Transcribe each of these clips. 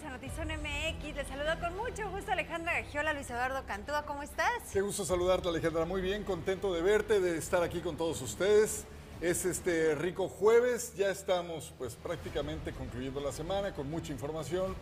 bienvenidos a Notizón MX. Les saludo con mucho gusto Alejandra Gagiola, Luis Eduardo Cantúa, ¿cómo estás? Qué gusto saludarte Alejandra, muy bien, contento de verte, de estar aquí con todos ustedes. Es este rico jueves, ya estamos pues prácticamente concluyendo la semana con mucha información,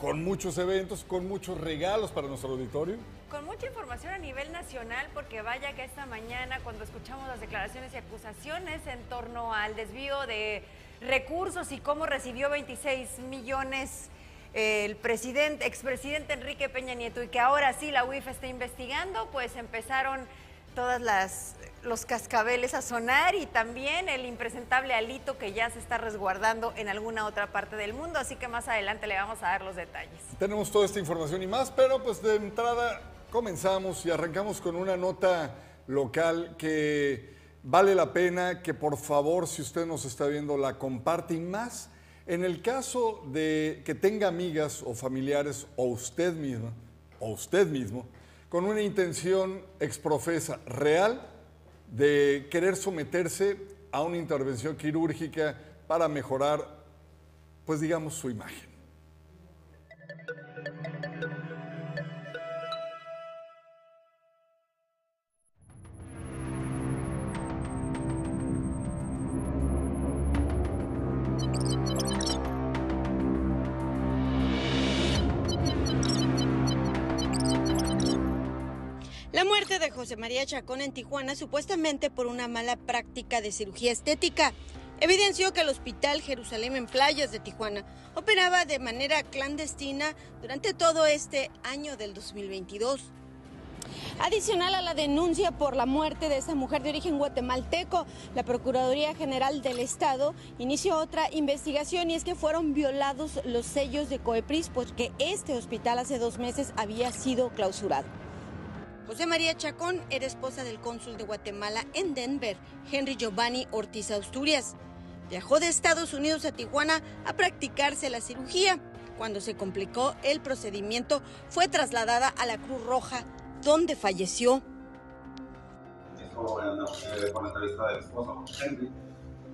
con muchos eventos, con muchos regalos para nuestro auditorio. Con mucha información a nivel nacional, porque vaya que esta mañana cuando escuchamos las declaraciones y acusaciones en torno al desvío de recursos y cómo recibió 26 millones el presidente, expresidente Enrique Peña Nieto y que ahora sí la UIF está investigando, pues empezaron todas las los cascabeles a sonar y también el impresentable alito que ya se está resguardando en alguna otra parte del mundo, así que más adelante le vamos a dar los detalles. Tenemos toda esta información y más, pero pues de entrada comenzamos y arrancamos con una nota local que vale la pena que por favor, si usted nos está viendo, la comparte y más. En el caso de que tenga amigas o familiares o usted misma o usted mismo con una intención exprofesa real de querer someterse a una intervención quirúrgica para mejorar, pues digamos, su imagen. Chacón en Tijuana supuestamente por una mala práctica de cirugía estética evidenció que el Hospital Jerusalén en Playas de Tijuana operaba de manera clandestina durante todo este año del 2022. Adicional a la denuncia por la muerte de esa mujer de origen guatemalteco, la Procuraduría General del Estado inició otra investigación y es que fueron violados los sellos de COEPRIS porque este hospital hace dos meses había sido clausurado. José María Chacón era esposa del cónsul de Guatemala en Denver, Henry Giovanni Ortiz Asturias. Viajó de Estados Unidos a Tijuana a practicarse la cirugía. Cuando se complicó el procedimiento, fue trasladada a la Cruz Roja, donde falleció.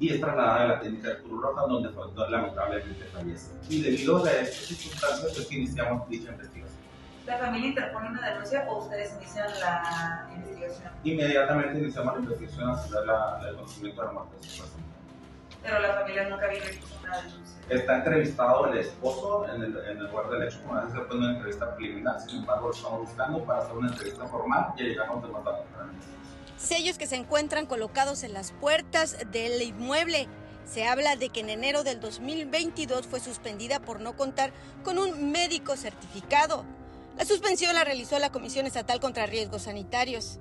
Y es trasladada a la clínica de Cruz Roja, donde, lamentablemente fallece. Y debido a estas circunstancias, es que iniciamos dicha investigación. ¿La familia interpone una denuncia o ustedes inician la investigación? Inmediatamente iniciamos la investigación hasta la, el conocimiento de la muerte de su persona. Pero la familia nunca había hecho una denuncia. Está entrevistado el esposo en el, en el lugar del hecho, como a veces después de una entrevista preliminar, sin embargo lo estamos buscando para hacer una entrevista formal y llegamos de mandar Sellos que se encuentran colocados en las puertas del inmueble. Se habla de que en enero del 2022 fue suspendida por no contar con un médico certificado. La suspensión la realizó la Comisión Estatal contra Riesgos Sanitarios.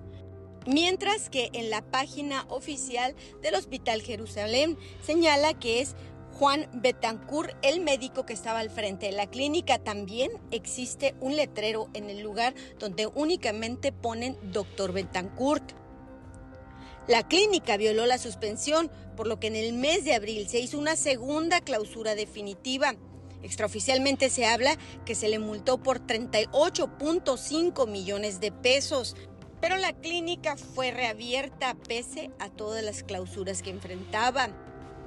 Mientras que en la página oficial del Hospital Jerusalén señala que es Juan Betancourt, el médico que estaba al frente de la clínica. También existe un letrero en el lugar donde únicamente ponen Doctor Betancourt. La clínica violó la suspensión, por lo que en el mes de abril se hizo una segunda clausura definitiva. Extraoficialmente se habla que se le multó por 38.5 millones de pesos, pero la clínica fue reabierta pese a todas las clausuras que enfrentaba.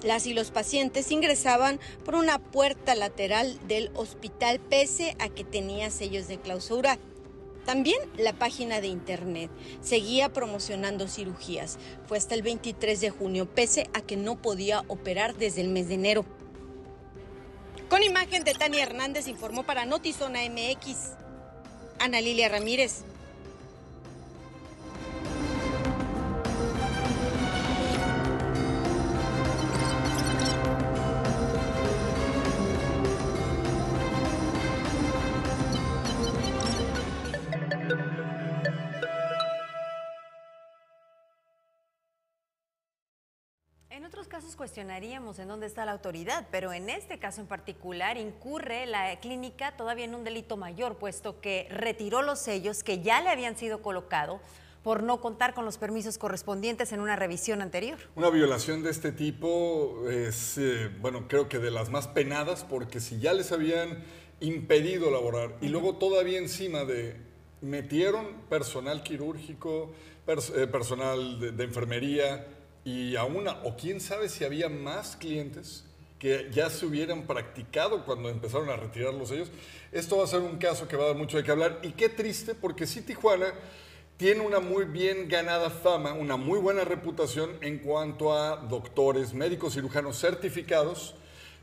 Las y los pacientes ingresaban por una puerta lateral del hospital pese a que tenía sellos de clausura. También la página de internet seguía promocionando cirugías. Fue hasta el 23 de junio, pese a que no podía operar desde el mes de enero. Con imagen de Tania Hernández informó para Notizona MX. Ana Lilia Ramírez. Cuestionaríamos en dónde está la autoridad, pero en este caso en particular incurre la clínica todavía en un delito mayor, puesto que retiró los sellos que ya le habían sido colocados por no contar con los permisos correspondientes en una revisión anterior. Una violación de este tipo es, eh, bueno, creo que de las más penadas, porque si ya les habían impedido laborar y luego todavía encima de metieron personal quirúrgico, eh, personal de enfermería, y a una, o quién sabe si había más clientes que ya se hubieran practicado cuando empezaron a retirar los sellos. Esto va a ser un caso que va a dar mucho de qué hablar. Y qué triste, porque sí Tijuana tiene una muy bien ganada fama, una muy buena reputación en cuanto a doctores, médicos, cirujanos certificados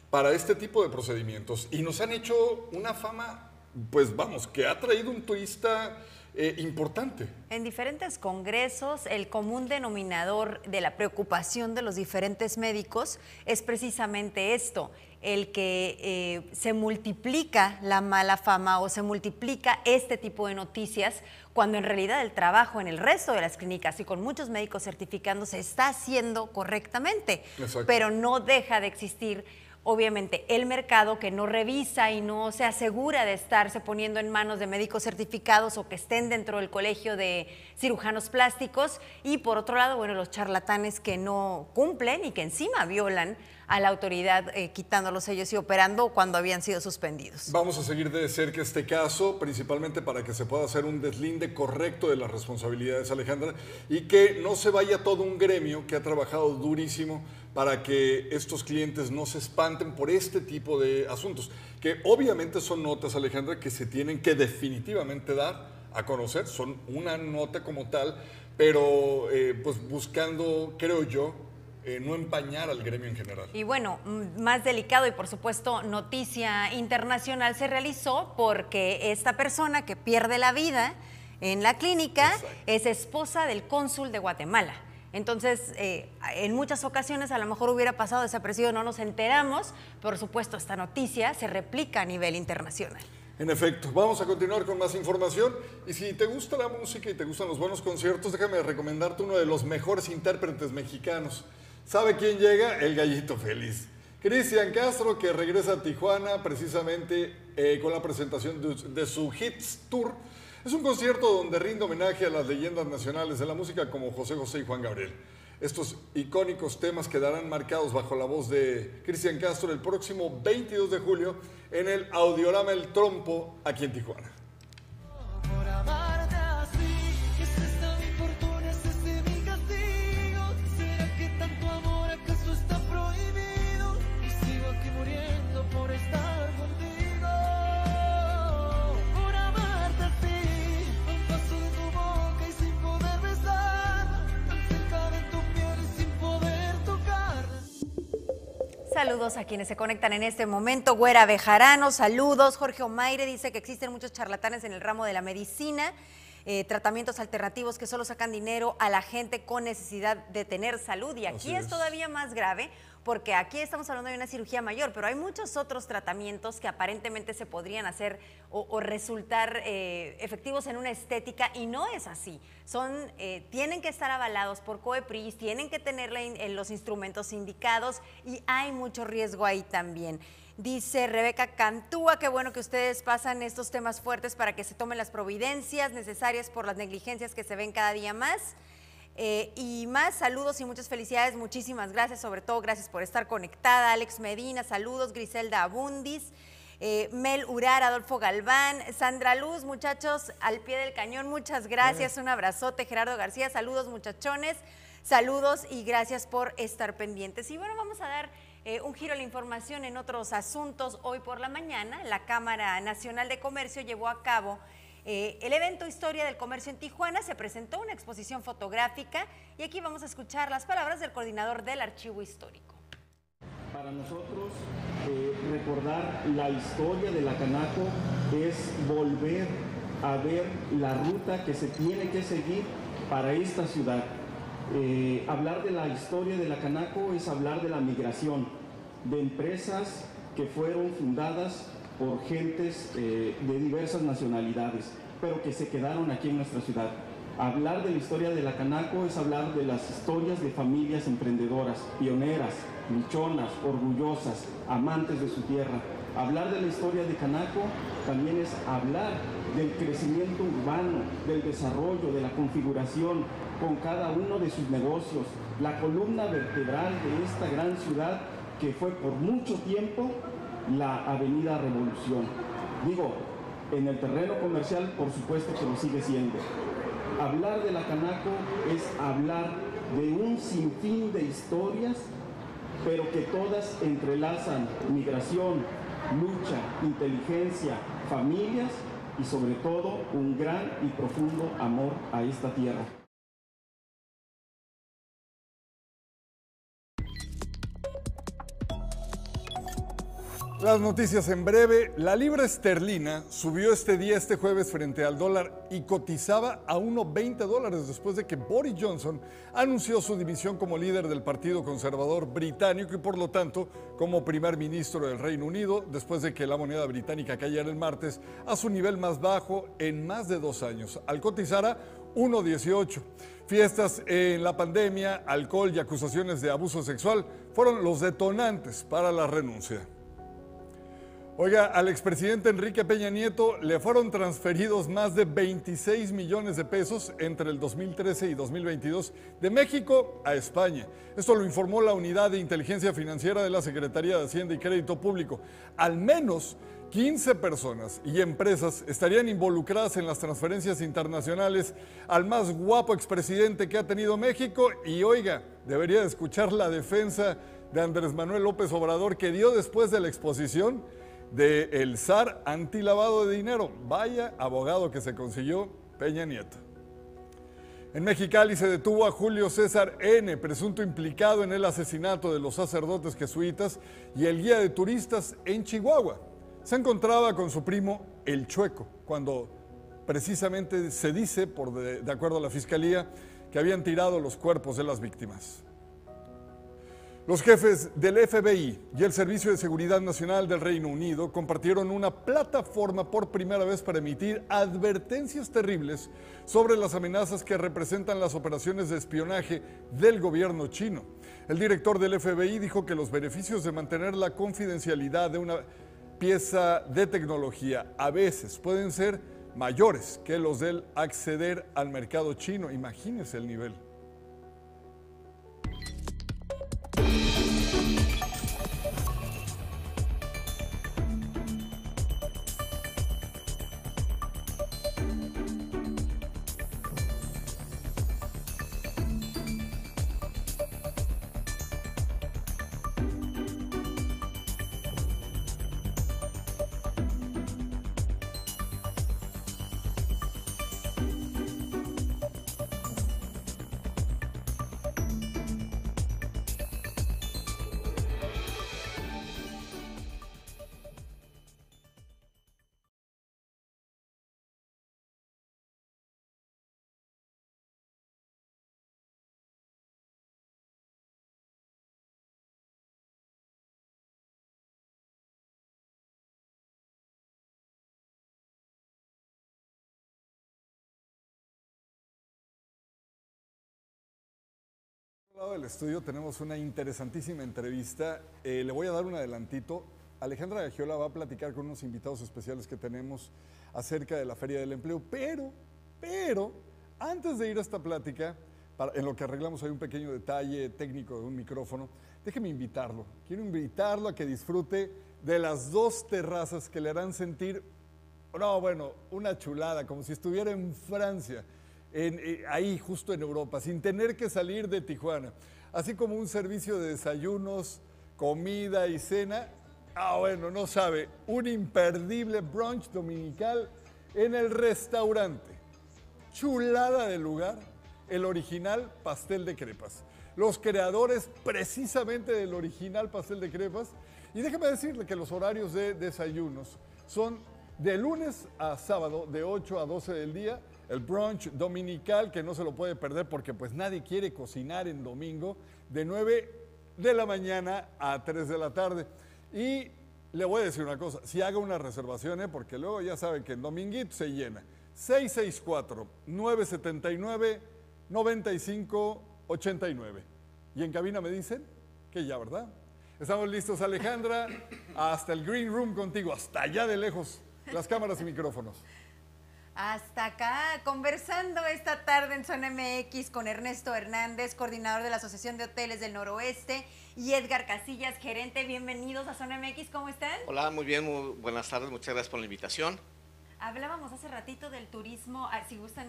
para este tipo de procedimientos. Y nos han hecho una fama, pues vamos, que ha traído un turista eh, importante. En diferentes congresos, el común denominador de la preocupación de los diferentes médicos es precisamente esto, el que eh, se multiplica la mala fama o se multiplica este tipo de noticias cuando en realidad el trabajo en el resto de las clínicas y con muchos médicos certificando se está haciendo correctamente, pero no deja de existir obviamente el mercado que no revisa y no se asegura de estarse poniendo en manos de médicos certificados o que estén dentro del colegio de cirujanos plásticos y por otro lado, bueno, los charlatanes que no cumplen y que encima violan a la autoridad eh, quitando los sellos y operando cuando habían sido suspendidos. Vamos a seguir de cerca este caso, principalmente para que se pueda hacer un deslinde correcto de las responsabilidades, Alejandra, y que no se vaya todo un gremio que ha trabajado durísimo para que estos clientes no se espanten por este tipo de asuntos, que obviamente son notas, Alejandra, que se tienen que definitivamente dar a conocer, son una nota como tal, pero eh, pues buscando, creo yo, eh, no empañar al gremio en general. Y bueno, más delicado y por supuesto noticia internacional se realizó porque esta persona que pierde la vida en la clínica es esposa del cónsul de Guatemala. Entonces, eh, en muchas ocasiones a lo mejor hubiera pasado desapercibido, no nos enteramos. Por supuesto, esta noticia se replica a nivel internacional. En efecto, vamos a continuar con más información. Y si te gusta la música y te gustan los buenos conciertos, déjame recomendarte uno de los mejores intérpretes mexicanos. ¿Sabe quién llega? El gallito feliz. Cristian Castro, que regresa a Tijuana precisamente eh, con la presentación de, de su Hits Tour es un concierto donde rinde homenaje a las leyendas nacionales de la música como José José y Juan Gabriel. Estos icónicos temas quedarán marcados bajo la voz de Cristian Castro el próximo 22 de julio en el Audiorama El Trompo aquí en Tijuana. Saludos a quienes se conectan en este momento. Güera Bejarano, saludos. Jorge Omaire dice que existen muchos charlatanes en el ramo de la medicina. Eh, tratamientos alternativos que solo sacan dinero a la gente con necesidad de tener salud. Y aquí es todavía más grave porque aquí estamos hablando de una cirugía mayor, pero hay muchos otros tratamientos que aparentemente se podrían hacer o, resultar eh, efectivos en una estética y no es así. Son, eh, tienen que estar avalados por COEPRIS, tienen que tener los instrumentos indicados y hay mucho riesgo ahí también. Dice Rebeca Cantúa, qué bueno que ustedes pasan estos temas fuertes para que se tomen las providencias necesarias por las negligencias que se ven cada día más. Eh, y más saludos y muchas felicidades, muchísimas gracias, sobre todo gracias por estar conectada. Alex Medina, saludos, Griselda Abundis, eh, Mel Urar, Adolfo Galván, Sandra Luz, muchachos, al pie del cañón, muchas gracias, un abrazote, Gerardo García, saludos muchachones, saludos y gracias por estar pendientes. Y bueno, vamos a dar eh, un giro a la información en otros asuntos. Hoy por la mañana, la Cámara Nacional de Comercio llevó a cabo eh, el evento Historia del Comercio en Tijuana se presentó una exposición fotográfica y aquí vamos a escuchar las palabras del coordinador del Archivo Histórico. Para nosotros, eh, recordar la historia de la Canaco es volver a ver la ruta que se tiene que seguir para esta ciudad. Eh, hablar de la historia de la Canaco es hablar de la migración, de empresas que fueron fundadas por gentes eh, de diversas nacionalidades, pero que se quedaron aquí en nuestra ciudad. Hablar de la historia de la Canaco es hablar de las historias de familias emprendedoras, pioneras, luchonas, orgullosas, amantes de su tierra. Hablar de la historia de Canaco también es hablar del crecimiento urbano, del desarrollo, de la configuración con cada uno de sus negocios, la columna vertebral de esta gran ciudad que fue por mucho tiempo la Avenida Revolución. Digo, en el terreno comercial, por supuesto que lo sigue siendo. Hablar de la Canaco es hablar de un sinfín de historias pero que todas entrelazan migración, lucha, inteligencia, familias y sobre todo un gran y profundo amor a esta tierra. Las noticias en breve. La libra esterlina subió este día, este jueves, frente al dólar y cotizaba a 1,20 dólares después de que Boris Johnson anunció su dimisión como líder del Partido Conservador Británico y por lo tanto como primer ministro del Reino Unido, después de que la moneda británica cayera el martes a su nivel más bajo en más de dos años, al cotizar a 1,18. Fiestas en la pandemia, alcohol y acusaciones de abuso sexual fueron los detonantes para la renuncia. Oiga, al expresidente Enrique Peña Nieto le fueron transferidos más de 26 millones de pesos entre el 2013 y 2022 de México a España. Esto lo informó la Unidad de Inteligencia Financiera de la Secretaría de Hacienda y Crédito Público. Al menos 15 personas y empresas estarían involucradas en las transferencias internacionales al más guapo expresidente que ha tenido México y oiga, debería escuchar la defensa de Andrés Manuel López Obrador que dio después de la exposición del el SAR antilavado de dinero. Vaya abogado que se consiguió Peña Nieto. En Mexicali se detuvo a Julio César N., presunto implicado en el asesinato de los sacerdotes jesuitas y el guía de turistas en Chihuahua. Se encontraba con su primo El Chueco, cuando precisamente se dice, por de, de acuerdo a la fiscalía, que habían tirado los cuerpos de las víctimas. Los jefes del FBI y el Servicio de Seguridad Nacional del Reino Unido compartieron una plataforma por primera vez para emitir advertencias terribles sobre las amenazas que representan las operaciones de espionaje del gobierno chino. El director del FBI dijo que los beneficios de mantener la confidencialidad de una pieza de tecnología a veces pueden ser mayores que los del acceder al mercado chino. Imagínense el nivel. Lado del estudio tenemos una interesantísima entrevista. Eh, le voy a dar un adelantito. Alejandra Gagiola va a platicar con unos invitados especiales que tenemos acerca de la Feria del Empleo, pero, pero, antes de ir a esta plática, para- en lo que arreglamos hay un pequeño detalle técnico de un micrófono, déjeme invitarlo. Quiero invitarlo a que disfrute de las dos terrazas que le harán sentir no, bueno, una chulada, como si estuviera en Francia, en, eh, ahí justo en Europa, sin tener que salir de Tijuana. Así como un servicio de desayunos, comida y cena. Ah, bueno, no sabe, un imperdible brunch dominical en el restaurante. Chulada del lugar, el original pastel de crepas. Los creadores precisamente del original pastel de crepas. Y déjeme decirle que los horarios de desayunos son de lunes a sábado, de 8 a 12 del día, el brunch dominical, que no se lo puede perder porque pues nadie quiere cocinar en domingo, de 9 de la mañana a 3 de la tarde. Y le voy a decir una cosa, si haga una reservación, ¿eh? porque luego ya saben que en Dominguito se llena. 664-979-9589. Y en cabina me dicen que ya, ¿verdad? Estamos listos, Alejandra, hasta el Green Room contigo, hasta allá de lejos, las cámaras y micrófonos. Hasta acá, conversando esta tarde en Zona MX con Ernesto Hernández, coordinador de la Asociación de Hoteles del Noroeste, y Edgar Casillas, gerente. Bienvenidos a Zona MX, ¿cómo están? Hola, muy bien, muy buenas tardes, muchas gracias por la invitación. Hablábamos hace ratito del turismo, ah, si gustan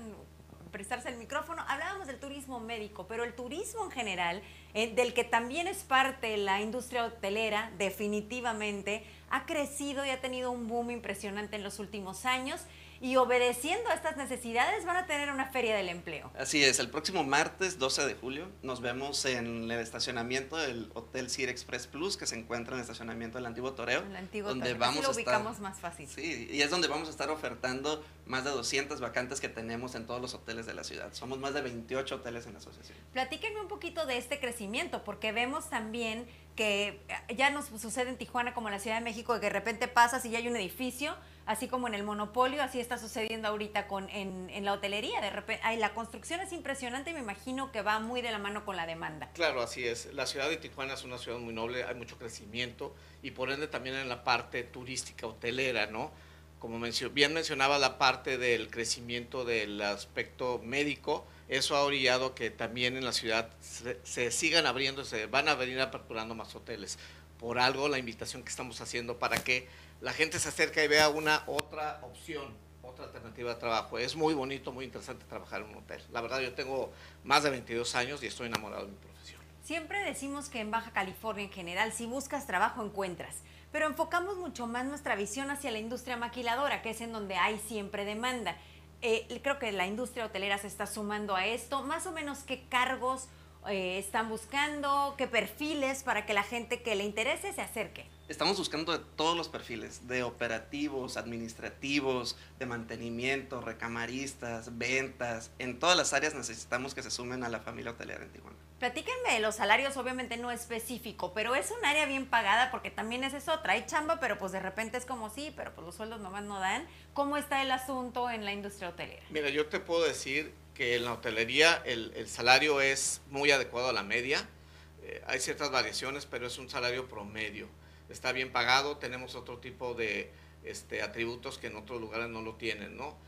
prestarse el micrófono. Hablábamos del turismo médico, pero el turismo en general, eh, del que también es parte la industria hotelera, definitivamente, ha crecido y ha tenido un boom impresionante en los últimos años y obedeciendo a estas necesidades van a tener una feria del empleo. Así es, el próximo martes 12 de julio nos vemos en el estacionamiento del Hotel Sir Express Plus que se encuentra en el estacionamiento del Antiguo Toreo. El antiguo donde Toreo, vamos así lo a estar- ubicamos más fácil. Sí, y es donde vamos a estar ofertando más de 200 vacantes que tenemos en todos los hoteles de la ciudad. Somos más de 28 hoteles en la asociación. Platíquenme un poquito de este crecimiento, porque vemos también que ya nos sucede en Tijuana como en la Ciudad de México, que de repente pasas y ya hay un edificio, así como en el monopolio, así está sucediendo ahorita con, en, en la hotelería. De repente, ay, la construcción es impresionante y me imagino que va muy de la mano con la demanda. Claro, así es. La ciudad de Tijuana es una ciudad muy noble, hay mucho crecimiento y por ende también en la parte turística hotelera, ¿no? Como mencio- bien mencionaba la parte del crecimiento del aspecto médico, eso ha orillado que también en la ciudad se, se sigan abriendo, se van a venir aperturando más hoteles. Por algo la invitación que estamos haciendo para que la gente se acerque y vea una otra opción, otra alternativa de trabajo. Es muy bonito, muy interesante trabajar en un hotel. La verdad, yo tengo más de 22 años y estoy enamorado de mi profesión. Siempre decimos que en Baja California en general, si buscas trabajo, encuentras. Pero enfocamos mucho más nuestra visión hacia la industria maquiladora, que es en donde hay siempre demanda. Eh, creo que la industria hotelera se está sumando a esto. Más o menos qué cargos eh, están buscando, qué perfiles para que la gente que le interese se acerque. Estamos buscando de todos los perfiles, de operativos, administrativos, de mantenimiento, recamaristas, ventas. En todas las áreas necesitamos que se sumen a la familia hotelera en Tijuana. Platíquenme de los salarios, obviamente no específico, pero es un área bien pagada porque también esa es otra. Hay chamba, pero pues de repente es como sí, pero pues los sueldos nomás no dan. ¿Cómo está el asunto en la industria hotelera? Mira, yo te puedo decir que en la hotelería el, el salario es muy adecuado a la media. Eh, hay ciertas variaciones, pero es un salario promedio. Está bien pagado, tenemos otro tipo de este, atributos que en otros lugares no lo tienen, ¿no?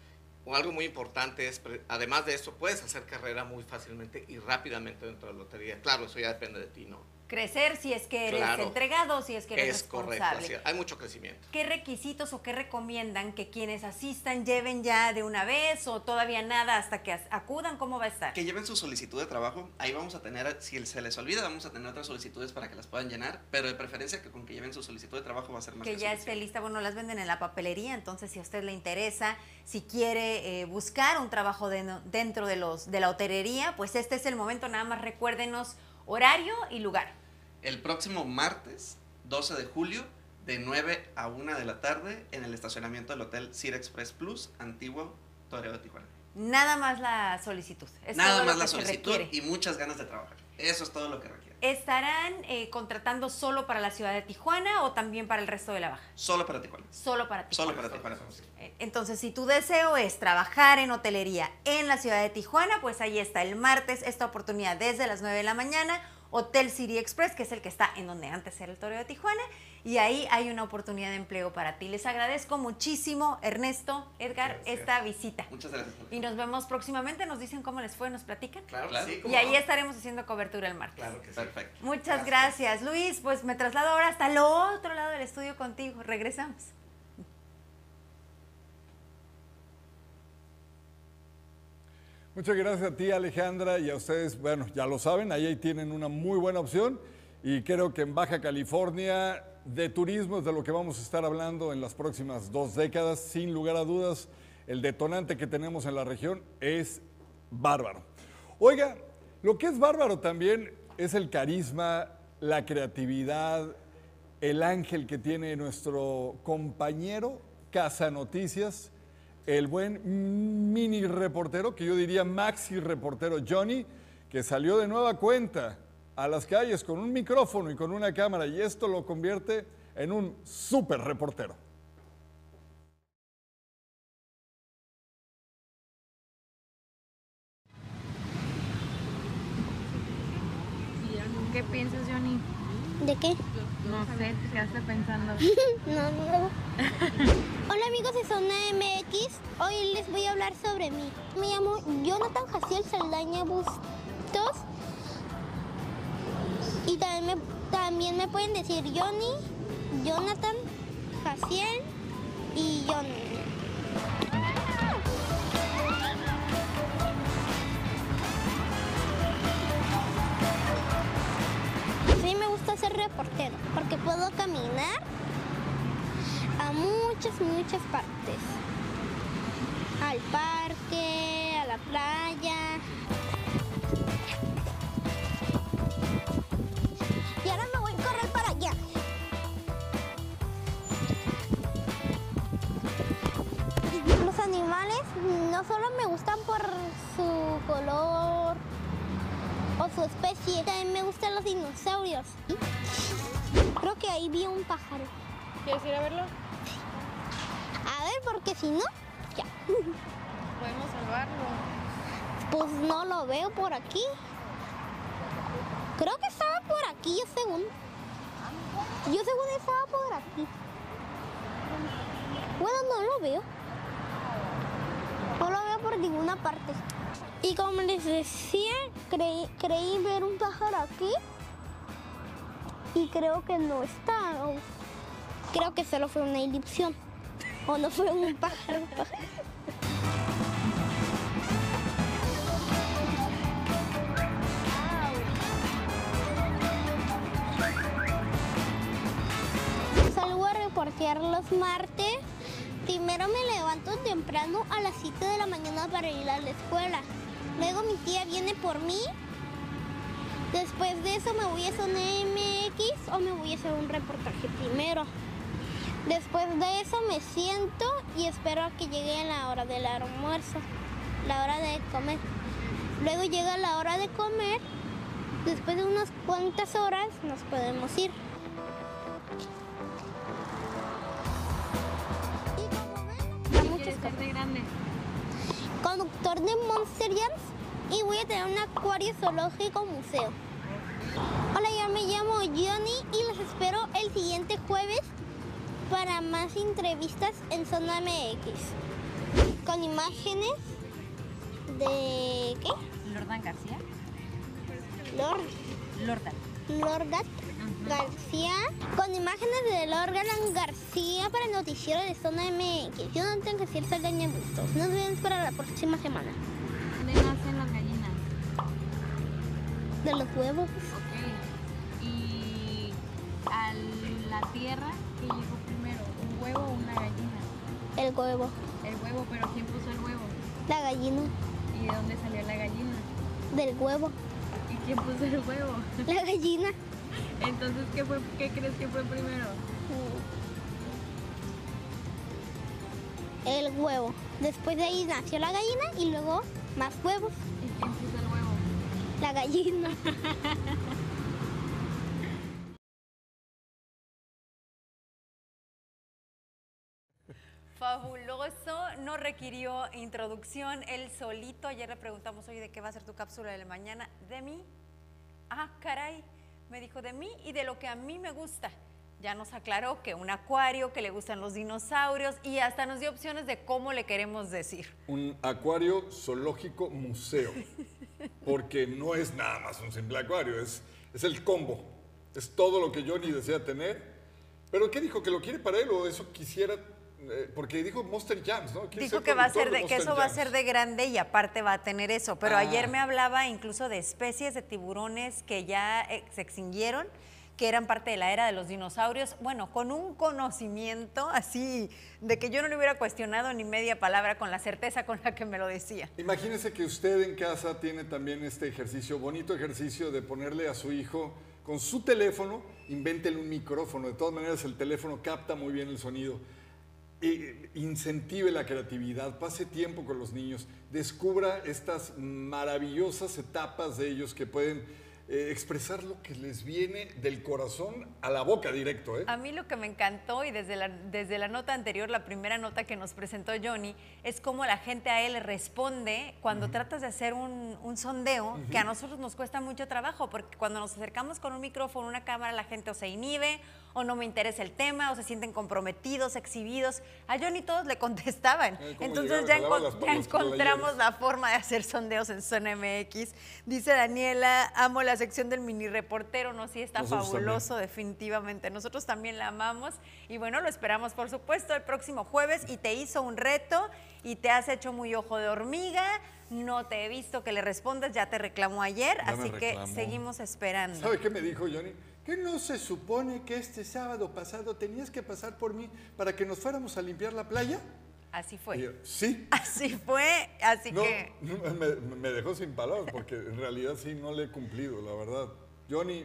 O algo muy importante es, además de eso, puedes hacer carrera muy fácilmente y rápidamente dentro de la lotería. Claro, eso ya depende de ti, ¿no? Crecer si es que eres Claro. entregado, si es que eres Es correcto, responsable. es. hay mucho crecimiento. ¿Qué requisitos o qué recomiendan que quienes asistan lleven ya de una vez o todavía nada hasta que acudan? ¿Cómo va a estar? Que lleven su solicitud de trabajo. Ahí vamos a tener, si se les olvida, vamos a tener otras solicitudes para que las puedan llenar. Pero de preferencia que con que lleven su solicitud de trabajo va a ser más que ya esté lista, bueno, las venden en la papelería, entonces si a usted le interesa, si quiere eh, buscar un trabajo de- dentro de, los, de la hotelería, pues este es el momento, nada más recuérdenos horario y lugar. El próximo martes, 12 de julio, de 9 a 1 de la tarde, en el estacionamiento del Hotel Sir Express Plus, antiguo Toreo de Tijuana. Nada más la solicitud. es todo Nada lo más que la solicitud requiere. y muchas ganas de trabajar. Eso es todo lo que requiere. ¿Estarán eh, contratando solo para la ciudad de Tijuana o también para el resto de la Baja? Solo para Tijuana. Solo para Tijuana. Solo para Tijuana. Eh, Entonces, si tu deseo es trabajar en hotelería en la ciudad de Tijuana, pues ahí está el martes esta oportunidad desde las 9 de la mañana, Hotel City Express, que es el que está en donde antes era el Toreo de Tijuana, y ahí hay una oportunidad de empleo para ti. Les agradezco muchísimo, Ernesto, Edgar, Gracias. esta visita. Muchas gracias. Y nos vemos próximamente, nos dicen cómo les fue, nos platican. Claro, Claro. sí, Y ahí estaremos haciendo cobertura el martes. Claro que sí. Perfecto. Muchas gracias. Luis. Pues me traslado ahora hasta el otro lado del estudio contigo. Regresamos. Muchas gracias a ti, Alejandra, y a ustedes, bueno, ya lo saben, ahí tienen una muy buena opción. Y creo que en Baja California de turismo es de lo que vamos a estar hablando en las próximas dos décadas, sin lugar a dudas, el detonante que tenemos en la región es bárbaro. Oiga, lo que es bárbaro también es el carisma, la creatividad, el ángel que tiene nuestro compañero Casa Noticias, el buen mini reportero, que yo diría maxi reportero Johnny, que salió de nueva cuenta a las calles con un micrófono y con una cámara y esto lo convierte en un super reportero. ¿Qué piensas, Johnny? ¿De qué? No sé, te quedaste pensando. No, no. Hola amigos de Zona MX, hoy les voy a hablar sobre mí. Me llamo Jonathan Jaciel Saldaña Bustos y también me, también me pueden decir Johnny, Jonathan, Jaciel y Johnny. reportero porque puedo caminar a muchas, muchas partes. Al parque, a la playa. Y ahora me voy a correr para allá. Los animales no solo me gustan por su color, su especie, también me gustan los dinosaurios. Creo que ahí vi un pájaro. ¿Quieres ir a verlo? A ver, porque si no, ya. Podemos salvarlo. Pues no lo veo por aquí. Creo que estaba por aquí, yo según. Yo según estaba por aquí. Bueno, no lo veo. No lo veo por ninguna parte. Y como les decía, creí, creí ver un pájaro aquí. Y creo que no está. creo que solo fue una ilusión. O no fue un pájaro. Salgo a reportear los martes. Primero me levanto temprano a las 7 de la mañana para ir a la escuela. Luego mi tía viene por mí. Después de eso me voy a Zona MX o me voy a hacer un reportaje primero. Después de eso me siento y espero a que llegue la hora del almuerzo, la hora de comer. Luego llega la hora de comer. Después de unas cuantas horas nos podemos ir. ¿Qué quieres ser de grande? Conductor de Monster Jams y voy a tener un acuario zoológico museo. Hola, yo me llamo Johnny y los espero el siguiente jueves para más entrevistas en Zona MX. Con imágenes de... ¿qué? Lordan García. Lord, Lordan. Lordat García. Con imágenes de Lordan García para el noticiero de Zona MX. Yo no tengo que decir Saldaña Bustos. Nos vemos para la próxima semana. ¿Dónde nacen las gallinas? De los huevos. Ok. Y a la tierra, ¿qué llegó primero? ¿Un huevo o una gallina? El huevo. El huevo, pero ¿quién puso el huevo? La gallina. ¿Y de dónde salió la gallina? Del huevo. ¿Y quién puso el huevo? La gallina. Entonces, ¿qué, fue, ¿qué crees que fue primero? El huevo. Después de ahí nació la gallina y luego más huevos. ¿Y quién puso el huevo? La gallina. Fabuloso, no requirió introducción, él solito. Ayer le preguntamos, oye, ¿de qué va a ser tu cápsula de la mañana? De mí. Ah, caray, me dijo de mí y de lo que a mí me gusta. Ya nos aclaró que un acuario, que le gustan los dinosaurios y hasta nos dio opciones de cómo le queremos decir. Un acuario zoológico museo. Porque no es nada más un simple acuario, es, es el combo. Es todo lo que Johnny desea tener. Pero ¿qué dijo? ¿Que lo quiere para él o eso quisiera? Eh, porque dijo Monster Jams, ¿no? Dijo que va a ser de, que eso va a ser de grande y aparte va a tener eso. Pero Ah. ayer me hablaba incluso de especies de tiburones que ya eh, se extinguieron, que eran parte de la era de los dinosaurios. Bueno, con un conocimiento así de que yo no le hubiera cuestionado ni media palabra con la certeza con la que me lo decía. Imagínese que usted en casa tiene también este ejercicio, bonito ejercicio de ponerle a su hijo con su teléfono, invéntele un micrófono. De todas maneras, el teléfono capta muy bien el sonido. Eh, incentive la creatividad, pase tiempo con los niños, descubra estas maravillosas etapas de ellos que pueden eh, expresar lo que les viene del corazón a la boca directo. ¿eh? A mí lo que me encantó y desde la, desde la nota anterior, la primera nota que nos presentó Johnny, es cómo la gente a él responde cuando tratas de hacer un, un sondeo, que a nosotros nos cuesta mucho trabajo, porque cuando nos acercamos con un micrófono, una cámara, la gente o se inhibe, o no me interesa el tema, o se sienten comprometidos, exhibidos. A Johnny todos le contestaban. Eh, ¿cómo Entonces ya, encontramos la forma de hacer sondeos en Zona MX. Dice Daniela, amo la sección del mini reportero, no, sí está Nosotros también. fabuloso, definitivamente. Nosotros también la amamos y bueno, lo esperamos por supuesto el próximo jueves y te hizo un reto y te has hecho muy ojo de hormiga. No te he visto que le respondas, ya te reclamó ayer, Ya así que seguimos esperando. ¿Sabe qué me dijo Johnny? Que ¿qué no se supone que este sábado pasado tenías que pasar por mí para que nos fuéramos a limpiar la playa? Así fue. Yo, sí. Así fue, así No, que... no, me, me dejó sin palabras porque en realidad sí no le he cumplido, la verdad. Johnny,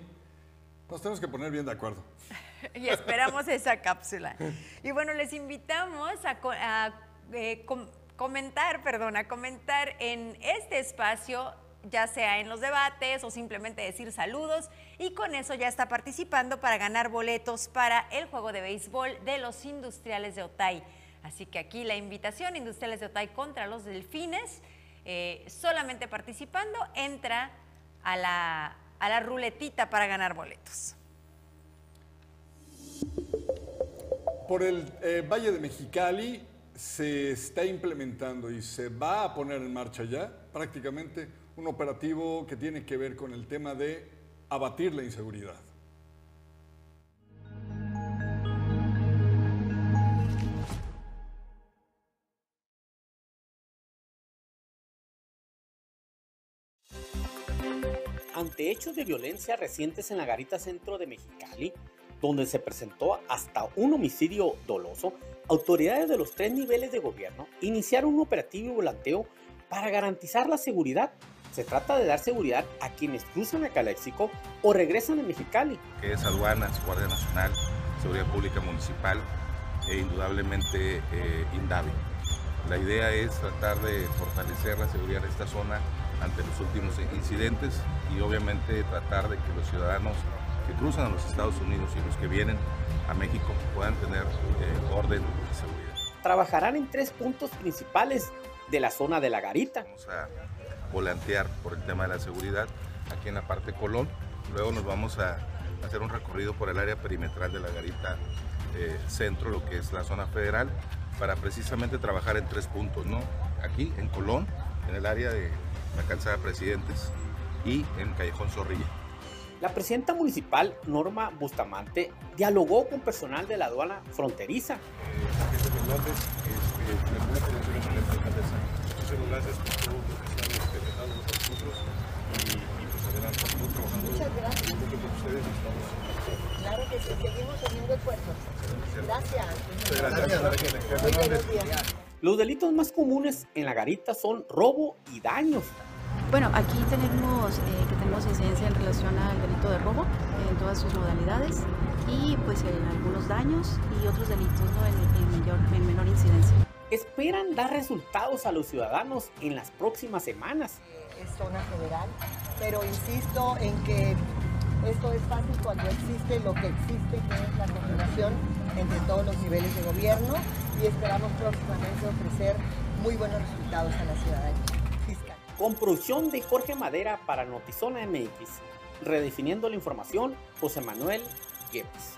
nos tenemos que poner bien de acuerdo. y esperamos esa cápsula. Y bueno, les invitamos a, eh, com- comentar, perdón, a comentar en este espacio, ya sea en los debates o simplemente decir saludos, y con eso ya está participando para ganar boletos para el juego de béisbol de los industriales de Otay. Así que aquí la invitación, Industriales de Otay contra los Delfines, eh, solamente participando entra a la, a la ruletita para ganar boletos. Por el eh, Valle de Mexicali se está implementando y se va a poner en marcha ya prácticamente un operativo que tiene que ver con el tema de abatir la inseguridad. ante hechos de violencia recientes en la Garita Centro de Mexicali, donde se presentó hasta un homicidio doloso, autoridades de los tres niveles de gobierno iniciaron un operativo y volanteo para garantizar la seguridad. Se trata de dar seguridad a quienes cruzan a Caléxico o regresan a Mexicali. que es aduanas, Guardia Nacional, Seguridad Pública Municipal e indudablemente eh, INDAVI. La idea es tratar de fortalecer la seguridad de esta zona ante los últimos incidentes y obviamente tratar de que los ciudadanos que cruzan a los Estados Unidos y los que vienen a México puedan tener eh, orden y seguridad. Trabajarán en tres puntos principales de la zona de la Garita. Vamos a volantear por el tema de la seguridad aquí en la parte Colón. Luego nos vamos a hacer un recorrido por el área perimetral de la Garita eh, Centro, lo que es la zona federal, para precisamente trabajar en tres puntos, ¿no? Aquí en Colón, en el área de la calzada Presidentes y en Callejón Zorrilla. La presidenta municipal, Norma Bustamante, dialogó con personal de la aduana fronteriza. Muchísimas gracias por todo lo que están este, dejando con nosotros y, y pues adelante, estamos trabajando Muchas gracias. Claro que sí, seguimos teniendo esfuerzos. Gracias. Muchas gracias. Los delitos más comunes en la garita son robo y daños. Bueno, aquí tenemos eh, que tenemos incidencia en relación al delito de robo en todas sus modalidades y pues en algunos daños y otros delitos ¿no? en, en mayor, en menor incidencia. Esperan dar resultados a los ciudadanos en las próximas semanas. Zona federal, pero insisto en que esto es fácil cuando existe lo que existe, que es la coordinación entre todos los niveles de gobierno y esperamos próximamente ofrecer muy buenos resultados a la ciudadanía. Fiscal. Con producción de Jorge Madera para Notizona MX. Redefiniendo la información, José Manuel Yepes.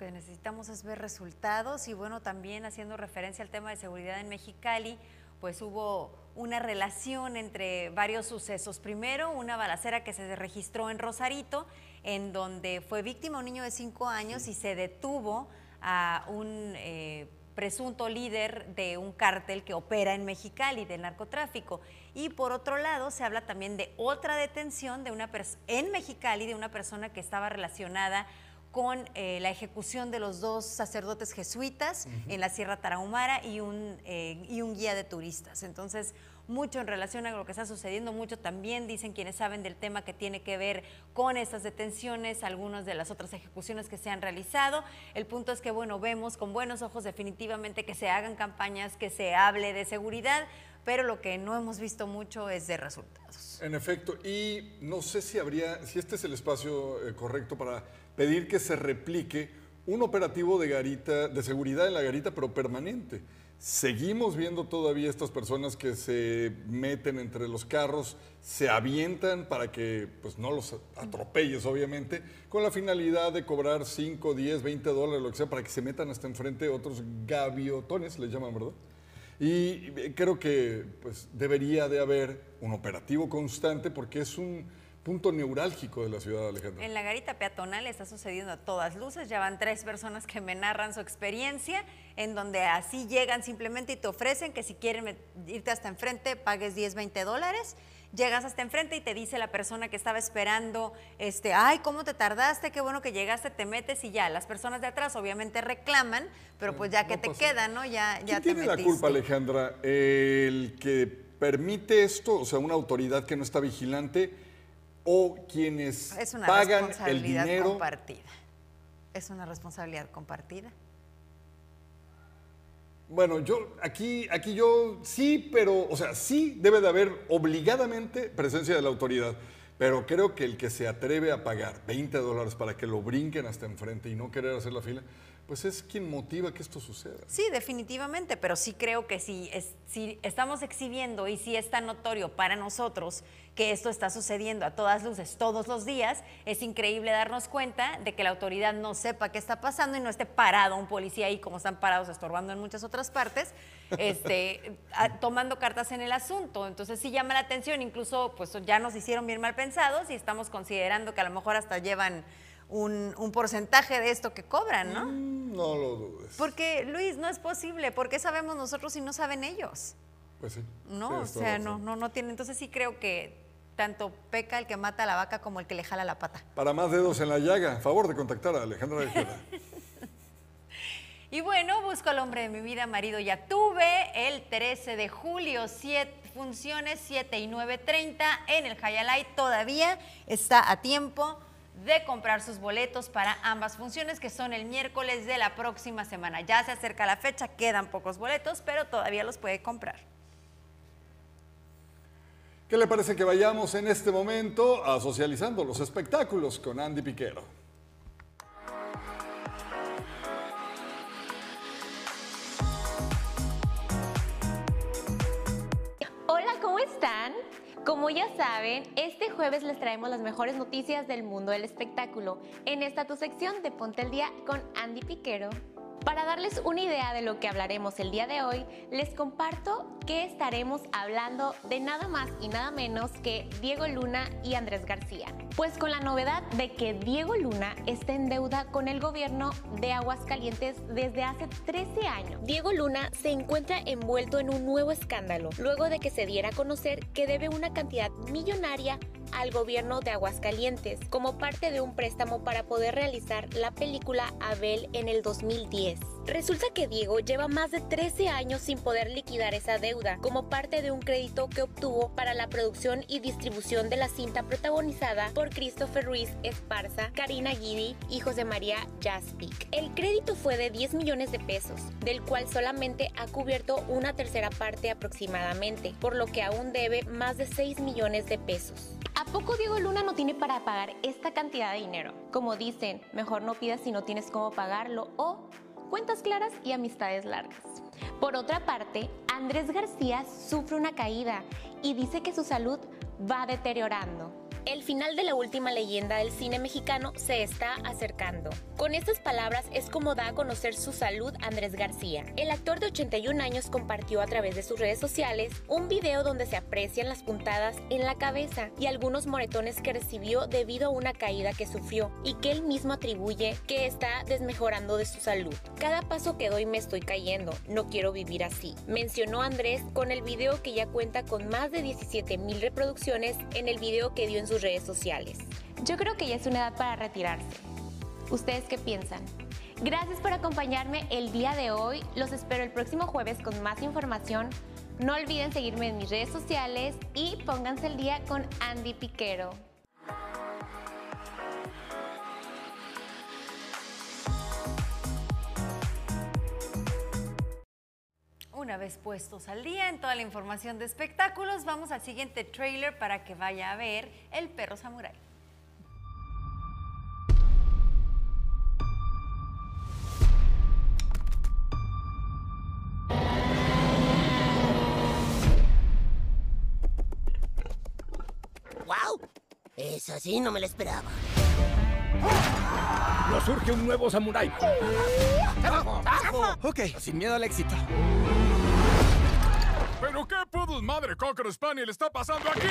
Que necesitamos es ver resultados y bueno, también haciendo referencia al tema de seguridad en Mexicali, pues hubo una relación entre varios sucesos. Primero, una balacera que se registró en Rosarito, en donde fue víctima un niño de cinco años y se detuvo a un eh, presunto líder de un cártel que opera en Mexicali del narcotráfico. Y por otro lado, se habla también de otra detención de una en Mexicali de una persona que estaba relacionada con eh, la ejecución de los dos sacerdotes jesuitas en la Sierra Tarahumara y un, eh, y un guía de turistas. Entonces, mucho en relación a lo que está sucediendo, mucho también dicen quienes saben del tema que tiene que ver con estas detenciones, algunas de las otras ejecuciones que se han realizado. El punto es que, bueno, vemos con buenos ojos definitivamente que se hagan campañas, que se hable de seguridad, pero lo que no hemos visto mucho es de resultados. En efecto, y no sé si habría, si este es el espacio eh, correcto para pedir que se replique un operativo de garita, de seguridad en la garita, pero permanente. Seguimos viendo todavía estas personas que se meten entre los carros, se avientan para que pues, no los atropelles, obviamente, con la finalidad de cobrar 5, 10, 20 dólares, lo que sea, para que se metan hasta enfrente otros gaviotones, les llaman, ¿verdad? Y creo que pues, debería de haber un operativo constante porque es un punto neurálgico de la ciudad, Alejandra. En la garita peatonal está sucediendo a todas luces. Ya van tres personas que me narran su experiencia, en donde así llegan simplemente y te ofrecen que si quieren irte hasta enfrente, pagues 10, 20 dólares. Llegas hasta enfrente y te dice la persona que estaba esperando, este, ay, ¿cómo te tardaste? Qué bueno que llegaste, te metes y ya. Las personas de atrás obviamente reclaman, pero pues ya que te pasa. queda, ¿no? Ya, ya ¿Quién te tiene la metiste. culpa, Alejandra? ¿El que permite esto, o sea, una autoridad que no está vigilante, o quienes Es una pagan el responsabilidad dinero? compartida. Es una responsabilidad compartida. Bueno, yo aquí, aquí yo sí, pero, o sea, sí debe de haber obligadamente presencia de la autoridad, pero creo que el que se atreve a pagar 20 dólares para que lo brinquen hasta enfrente y no querer hacer la fila, pues es quien motiva que esto suceda. Sí, definitivamente, pero sí creo que si, es- si estamos exhibiendo y si es tan notorio para nosotros que esto está sucediendo a todas luces todos los días, es increíble darnos cuenta de que la autoridad no sepa qué está pasando y no esté parado un policía ahí como están parados estorbando en muchas otras partes, este, a- tomando cartas en el asunto. Entonces sí llama la atención, incluso pues ya nos hicieron bien mal pensados y estamos considerando que a lo mejor hasta llevan un, un porcentaje de esto que cobran, ¿no? No lo dudes. Porque, Luis, no es posible. ¿Por qué sabemos nosotros y no saben ellos? Pues sí. No, o sea, no, no, no tiene. Entonces sí creo que tanto peca el que mata a la vaca como el que le jala la pata. Para más dedos en la llaga, favor de contactar a Alejandra Tejeda. Y bueno, busco al hombre de mi vida, marido ya tuve, el 13 de julio, siete, funciones 7 y 9.30 en el Hayalay. Todavía está a tiempo de comprar sus boletos para ambas funciones, que son el miércoles de la próxima semana. Ya se acerca la fecha, quedan pocos boletos, pero todavía los puede comprar. ¿Qué le parece que vayamos en este momento a socializando los espectáculos con Andy Piquero? Hola, ¿cómo están? Como ya saben, este jueves les traemos las mejores noticias del mundo del espectáculo en esta tu sección de Ponte el Día con Andy Piquero. Para darles una idea de lo que hablaremos el día de hoy, les comparto que estaremos hablando de nada más y nada menos que Diego Luna y Andrés García. Pues con la novedad de que Diego Luna está en deuda con el gobierno de Aguascalientes desde hace 13 años. Diego Luna se encuentra envuelto en un nuevo escándalo, luego de que se diera a conocer que debe una cantidad millonaria al gobierno de Aguascalientes como parte de un préstamo para poder realizar la película Abel en el 2010. Resulta que Diego lleva más de 13 años sin poder liquidar esa deuda como parte de un crédito que obtuvo para la producción y distribución de la cinta protagonizada por Christopher Ruiz Esparza, Karina Guidi y José María Jaspic. El crédito fue de 10 millones de pesos, del cual solamente ha cubierto una tercera parte aproximadamente, por lo que aún debe más de 6 millones de pesos. ¿A poco Diego Luna no tiene para pagar esta cantidad de dinero? Como dicen, mejor no pidas si no tienes cómo pagarlo o cuentas claras y amistades largas. Por otra parte, Andrés García sufre una caída y dice que su salud va deteriorando. El final de la última leyenda del cine mexicano se está acercando. Con estas palabras es como da a conocer su salud Andrés García. El actor de 81 años compartió a través de sus redes sociales un video donde se aprecian las puntadas en la cabeza y algunos moretones que recibió debido a una caída que sufrió y que él mismo atribuye que está desmejorando de su salud. Cada paso que doy me estoy cayendo, no quiero vivir así, mencionó Andrés con el video que ya cuenta con más de 17 mil reproducciones en el video que dio en sus redes sociales. Yo creo que ya es una edad para retirarse. ¿Ustedes qué piensan? Gracias por acompañarme el día de hoy. Los espero el próximo jueves con más información. No olviden seguirme en mis redes sociales y pónganse el día con Andy Piquero. Una vez puestos al día en toda la información de espectáculos, vamos al siguiente trailer para que vaya a ver El perro samurái. ¡Wow! Esa sí no me la esperaba. Nos surge un nuevo samurái. Ok, sin miedo al éxito. ¿Pero qué puedo desmadre Cocker Spaniel está pasando aquí?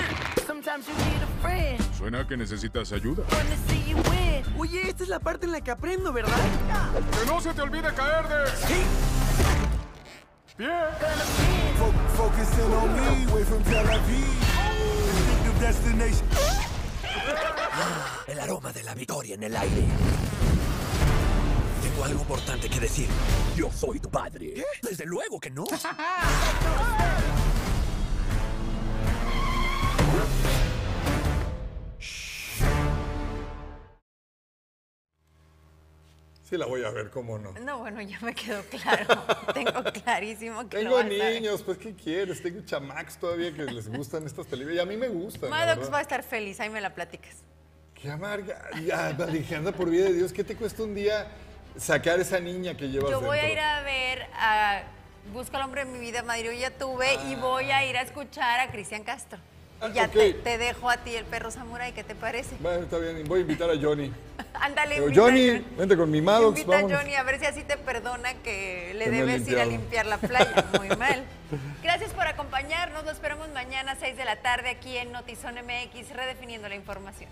Suena que necesitas ayuda. Oye, esta es la parte en la que aprendo, ¿verdad? ¡Que no se te olvide caer de... ¡Pie! Addictive destination. El aroma de la victoria en el aire. Tengo algo importante que decir. Yo soy tu padre. Desde luego que no. Sí la voy a ver, cómo no. No, bueno, ya me quedó claro. Tengo clarísimo que lo Tengo vas a ver. niños, pues ¿qué quieres? Tengo chamacos todavía que les gustan estas televisiones. Y a mí me gustan. Maddox va a estar feliz, ahí me la platicas. Qué amarga. Ya, Alejandra, por vida de Dios, ¿qué te cuesta un día sacar esa niña que llevas Yo voy a ir a ver a Busca al hombre de mi vida, Madrid, ya tuve, y voy a ir a escuchar a Cristian Castro. Y ya ok. te, te dejo a ti el perro samurai, ¿qué te parece? Bueno, está bien, voy a invitar a Johnny. Ándale, a Johnny, vente con mi Maddox, Invita a. Johnny a ver si así te perdona que le Que debes ir a limpiar la playa. Muy mal. Gracias por acompañarnos. Lo esperamos mañana a 6 de la tarde aquí en Notizón MX, redefiniendo la información.